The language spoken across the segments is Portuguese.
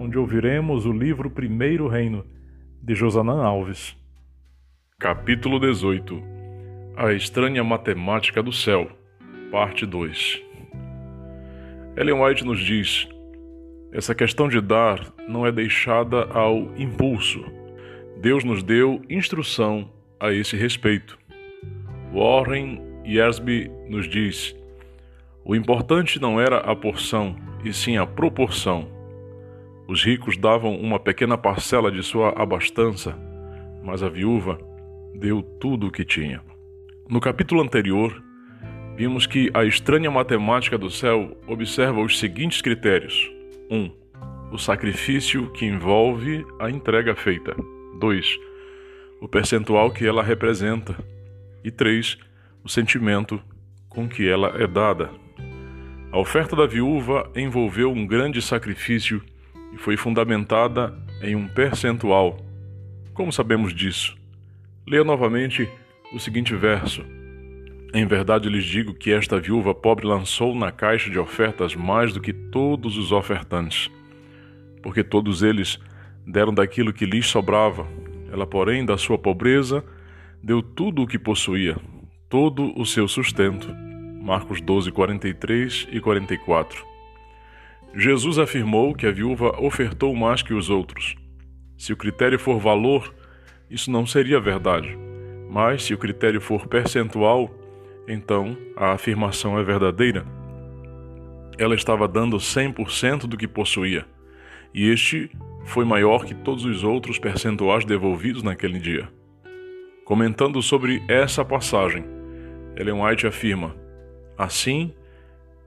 onde ouviremos o livro Primeiro Reino de Josanã Alves. Capítulo 18 A Estranha Matemática do Céu, Parte 2 Ellen White nos diz: essa questão de dar não é deixada ao impulso. Deus nos deu instrução a esse respeito. Warren Yersby nos diz: o importante não era a porção, e sim a proporção. Os ricos davam uma pequena parcela de sua abastança, mas a viúva deu tudo o que tinha. No capítulo anterior, vimos que a estranha matemática do céu observa os seguintes critérios: 1. Um, o sacrifício que envolve a entrega feita. 2. O percentual que ela representa. E 3. O sentimento com que ela é dada. A oferta da viúva envolveu um grande sacrifício e foi fundamentada em um percentual. Como sabemos disso? Leia novamente o seguinte verso. Em verdade lhes digo que esta viúva pobre lançou na caixa de ofertas mais do que todos os ofertantes, porque todos eles deram daquilo que lhes sobrava. Ela, porém, da sua pobreza, deu tudo o que possuía, todo o seu sustento. Marcos 12, 43 e 44. Jesus afirmou que a viúva ofertou mais que os outros. Se o critério for valor, isso não seria verdade. Mas se o critério for percentual, então a afirmação é verdadeira. Ela estava dando 100% do que possuía, e este foi maior que todos os outros percentuais devolvidos naquele dia. Comentando sobre essa passagem, Ellen White afirma: Assim,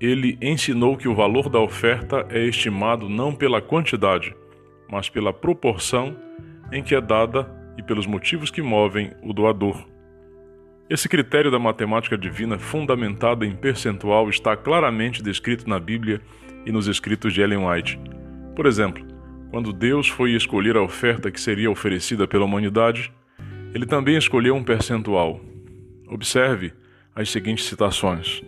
ele ensinou que o valor da oferta é estimado não pela quantidade, mas pela proporção em que é dada e pelos motivos que movem o doador. Esse critério da matemática divina, fundamentado em percentual, está claramente descrito na Bíblia e nos escritos de Ellen White. Por exemplo, quando Deus foi escolher a oferta que seria oferecida pela humanidade, ele também escolheu um percentual. Observe as seguintes citações.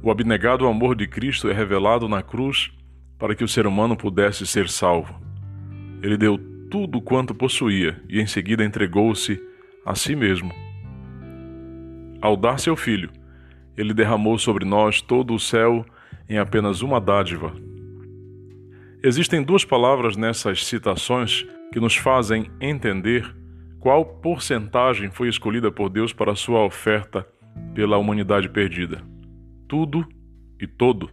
O abnegado amor de Cristo é revelado na cruz para que o ser humano pudesse ser salvo. Ele deu tudo quanto possuía e em seguida entregou-se a si mesmo. Ao dar seu filho, ele derramou sobre nós todo o céu em apenas uma dádiva. Existem duas palavras nessas citações que nos fazem entender qual porcentagem foi escolhida por Deus para sua oferta pela humanidade perdida tudo e todo.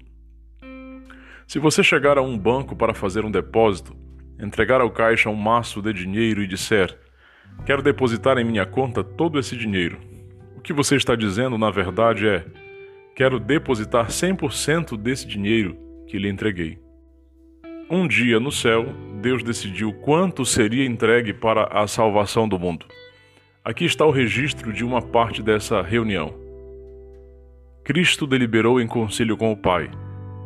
Se você chegar a um banco para fazer um depósito, entregar ao caixa um maço de dinheiro e disser: Quero depositar em minha conta todo esse dinheiro. O que você está dizendo, na verdade, é: Quero depositar 100% desse dinheiro que lhe entreguei. Um dia no céu, Deus decidiu quanto seria entregue para a salvação do mundo. Aqui está o registro de uma parte dessa reunião. Cristo deliberou em conselho com o Pai: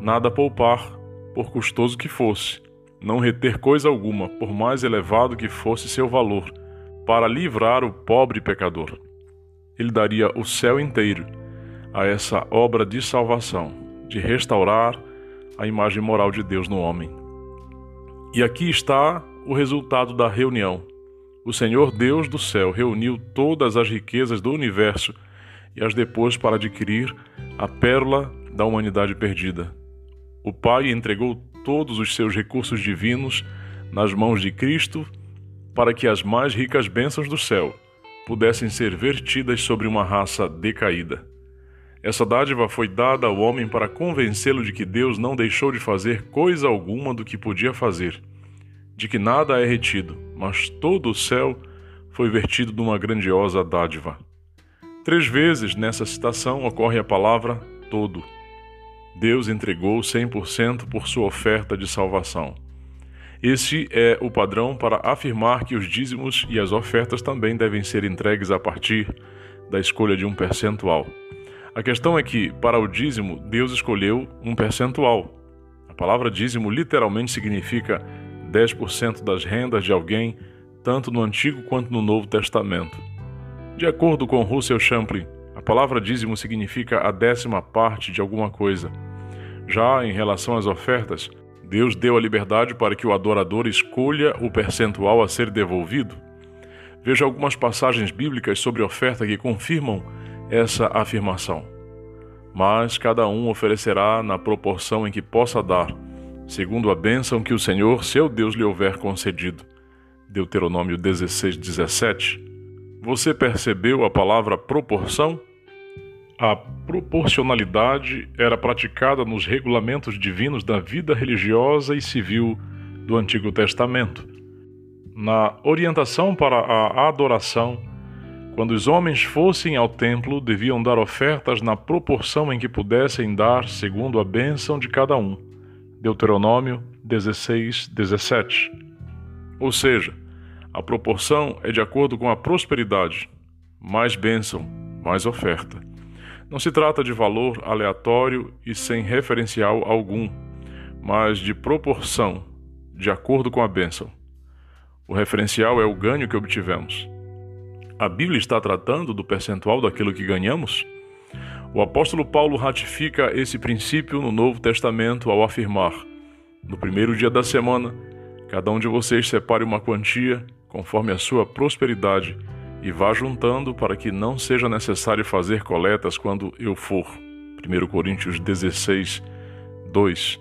nada poupar, por custoso que fosse, não reter coisa alguma, por mais elevado que fosse seu valor, para livrar o pobre pecador. Ele daria o céu inteiro a essa obra de salvação, de restaurar a imagem moral de Deus no homem. E aqui está o resultado da reunião. O Senhor Deus do céu reuniu todas as riquezas do universo e as depôs para adquirir a pérola da humanidade perdida. O Pai entregou todos os seus recursos divinos nas mãos de Cristo para que as mais ricas bênçãos do céu pudessem ser vertidas sobre uma raça decaída. Essa dádiva foi dada ao homem para convencê-lo de que Deus não deixou de fazer coisa alguma do que podia fazer, de que nada é retido, mas todo o céu foi vertido numa grandiosa dádiva. Três vezes nessa citação ocorre a palavra todo. Deus entregou 100% por sua oferta de salvação. Esse é o padrão para afirmar que os dízimos e as ofertas também devem ser entregues a partir da escolha de um percentual. A questão é que, para o dízimo, Deus escolheu um percentual. A palavra dízimo literalmente significa 10% das rendas de alguém, tanto no Antigo quanto no Novo Testamento. De acordo com Russell Champlin, a palavra dízimo significa a décima parte de alguma coisa. Já em relação às ofertas, Deus deu a liberdade para que o adorador escolha o percentual a ser devolvido. Veja algumas passagens bíblicas sobre oferta que confirmam essa afirmação. Mas cada um oferecerá na proporção em que possa dar, segundo a bênção que o Senhor, seu Deus, lhe houver concedido. Deuteronômio 16, 17. Você percebeu a palavra proporção? A proporcionalidade era praticada nos regulamentos divinos da vida religiosa e civil do Antigo Testamento. Na orientação para a adoração, quando os homens fossem ao templo, deviam dar ofertas na proporção em que pudessem dar, segundo a bênção de cada um. Deuteronômio 16, 17. Ou seja, a proporção é de acordo com a prosperidade. Mais bênção, mais oferta. Não se trata de valor aleatório e sem referencial algum, mas de proporção, de acordo com a bênção. O referencial é o ganho que obtivemos. A Bíblia está tratando do percentual daquilo que ganhamos? O apóstolo Paulo ratifica esse princípio no Novo Testamento ao afirmar: No primeiro dia da semana, cada um de vocês separe uma quantia conforme a sua prosperidade e vá juntando para que não seja necessário fazer coletas quando eu for. 1 Coríntios 16, 2.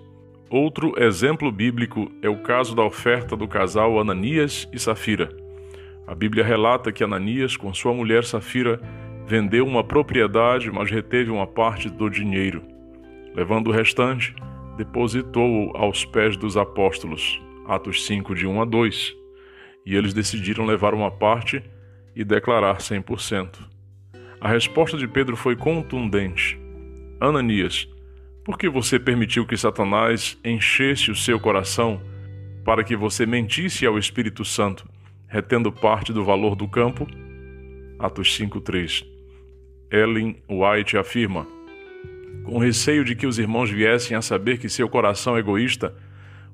Outro exemplo bíblico é o caso da oferta do casal Ananias e Safira. A Bíblia relata que Ananias, com sua mulher Safira, vendeu uma propriedade, mas reteve uma parte do dinheiro. Levando o restante, depositou-o aos pés dos apóstolos. Atos 5, de 1 a 2. E eles decidiram levar uma parte e declarar 100%. A resposta de Pedro foi contundente: Ananias, por que você permitiu que Satanás enchesse o seu coração para que você mentisse ao Espírito Santo, retendo parte do valor do campo? Atos 5:3. Ellen White afirma: Com receio de que os irmãos viessem a saber que seu coração egoísta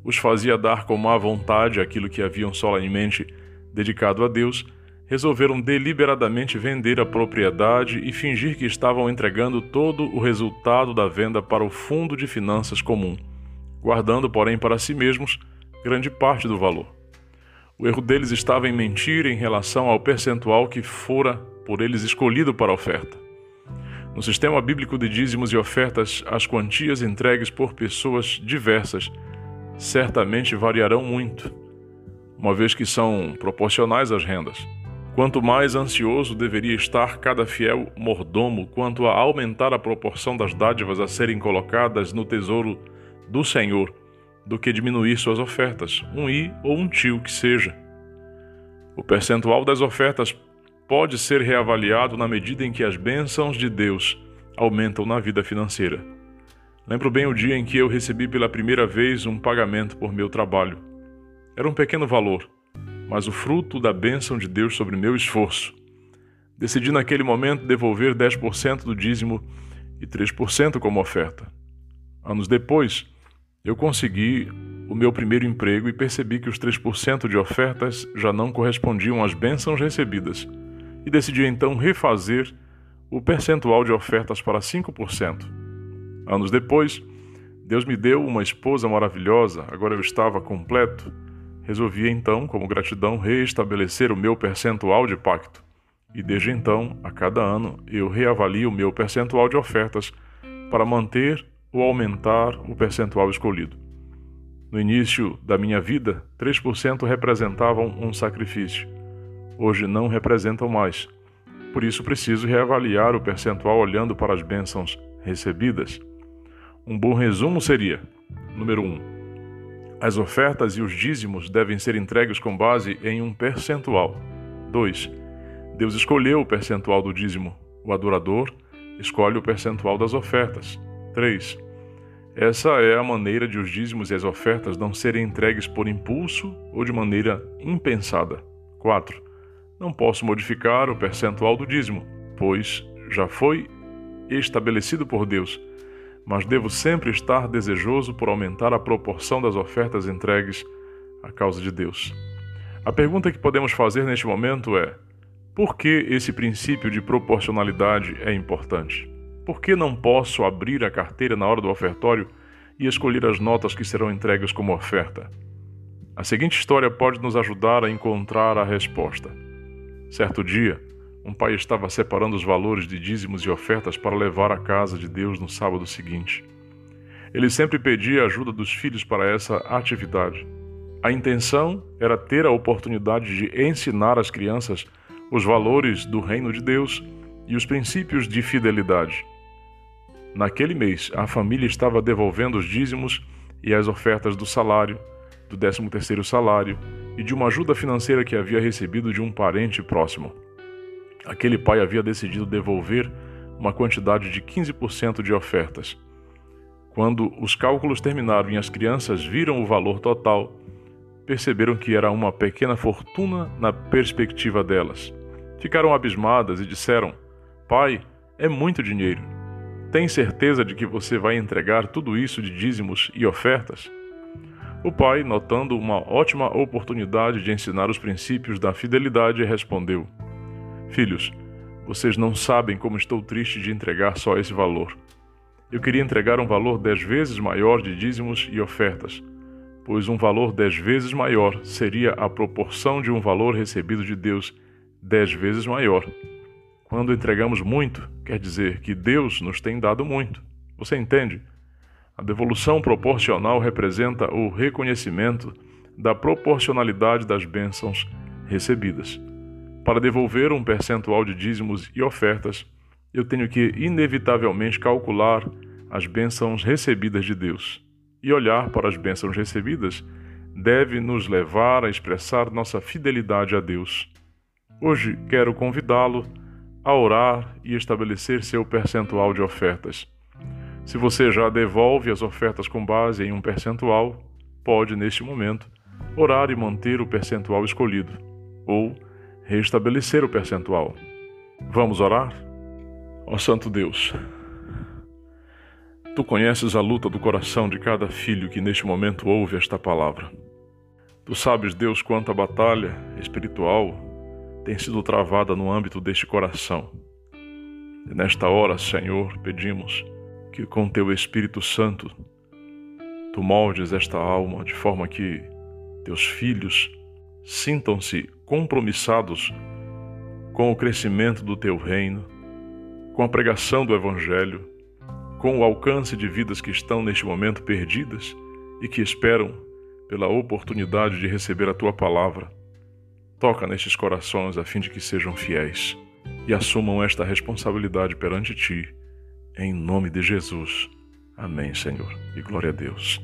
os fazia dar com má vontade aquilo que haviam solenemente dedicado a Deus, resolveram deliberadamente vender a propriedade e fingir que estavam entregando todo o resultado da venda para o fundo de finanças comum, guardando, porém, para si mesmos grande parte do valor. O erro deles estava em mentir em relação ao percentual que fora por eles escolhido para a oferta. No sistema bíblico de dízimos e ofertas, as quantias entregues por pessoas diversas certamente variarão muito, uma vez que são proporcionais às rendas. Quanto mais ansioso deveria estar cada fiel mordomo quanto a aumentar a proporção das dádivas a serem colocadas no tesouro do Senhor, do que diminuir suas ofertas, um i ou um tio que seja. O percentual das ofertas pode ser reavaliado na medida em que as bênçãos de Deus aumentam na vida financeira. Lembro bem o dia em que eu recebi pela primeira vez um pagamento por meu trabalho. Era um pequeno valor, mas o fruto da bênção de Deus sobre meu esforço. Decidi naquele momento devolver 10% do dízimo e 3% como oferta. Anos depois, eu consegui o meu primeiro emprego e percebi que os 3% de ofertas já não correspondiam às bênçãos recebidas, e decidi então refazer o percentual de ofertas para 5%. Anos depois, Deus me deu uma esposa maravilhosa, agora eu estava completo Resolvi então, como gratidão, reestabelecer o meu percentual de pacto. E desde então, a cada ano, eu reavalio o meu percentual de ofertas para manter ou aumentar o percentual escolhido. No início da minha vida, 3% representavam um sacrifício. Hoje não representam mais. Por isso preciso reavaliar o percentual olhando para as bênçãos recebidas. Um bom resumo seria: número 1. Um, as ofertas e os dízimos devem ser entregues com base em um percentual. 2. Deus escolheu o percentual do dízimo. O adorador escolhe o percentual das ofertas. 3. Essa é a maneira de os dízimos e as ofertas não serem entregues por impulso ou de maneira impensada. 4. Não posso modificar o percentual do dízimo, pois já foi estabelecido por Deus, mas devo sempre estar desejoso por aumentar a proporção das ofertas entregues à causa de Deus. A pergunta que podemos fazer neste momento é: por que esse princípio de proporcionalidade é importante? Por que não posso abrir a carteira na hora do ofertório e escolher as notas que serão entregues como oferta? A seguinte história pode nos ajudar a encontrar a resposta. Certo dia, um pai estava separando os valores de dízimos e ofertas para levar à casa de Deus no sábado seguinte. Ele sempre pedia a ajuda dos filhos para essa atividade. A intenção era ter a oportunidade de ensinar às crianças os valores do reino de Deus e os princípios de fidelidade. Naquele mês, a família estava devolvendo os dízimos e as ofertas do salário, do 13º salário e de uma ajuda financeira que havia recebido de um parente próximo. Aquele pai havia decidido devolver uma quantidade de 15% de ofertas. Quando os cálculos terminaram e as crianças viram o valor total, perceberam que era uma pequena fortuna na perspectiva delas. Ficaram abismadas e disseram: Pai, é muito dinheiro. Tem certeza de que você vai entregar tudo isso de dízimos e ofertas? O pai, notando uma ótima oportunidade de ensinar os princípios da fidelidade, respondeu: Filhos, vocês não sabem como estou triste de entregar só esse valor. Eu queria entregar um valor dez vezes maior de dízimos e ofertas, pois um valor dez vezes maior seria a proporção de um valor recebido de Deus dez vezes maior. Quando entregamos muito, quer dizer que Deus nos tem dado muito. Você entende? A devolução proporcional representa o reconhecimento da proporcionalidade das bênçãos recebidas. Para devolver um percentual de dízimos e ofertas, eu tenho que inevitavelmente calcular as bênçãos recebidas de Deus. E olhar para as bênçãos recebidas deve nos levar a expressar nossa fidelidade a Deus. Hoje quero convidá-lo a orar e estabelecer seu percentual de ofertas. Se você já devolve as ofertas com base em um percentual, pode, neste momento, orar e manter o percentual escolhido, ou restabelecer o percentual. Vamos orar? Ó Santo Deus, Tu conheces a luta do coração de cada filho que neste momento ouve esta palavra. Tu sabes, Deus, quanta batalha espiritual tem sido travada no âmbito deste coração. E nesta hora, Senhor, pedimos que com teu Espírito Santo tu moldes esta alma de forma que teus filhos sintam-se compromissados com o crescimento do teu reino, com a pregação do Evangelho, com o alcance de vidas que estão neste momento perdidas e que esperam pela oportunidade de receber a tua palavra. Toca nestes corações a fim de que sejam fiéis e assumam esta responsabilidade perante ti, em nome de Jesus. Amém, Senhor, e glória a Deus.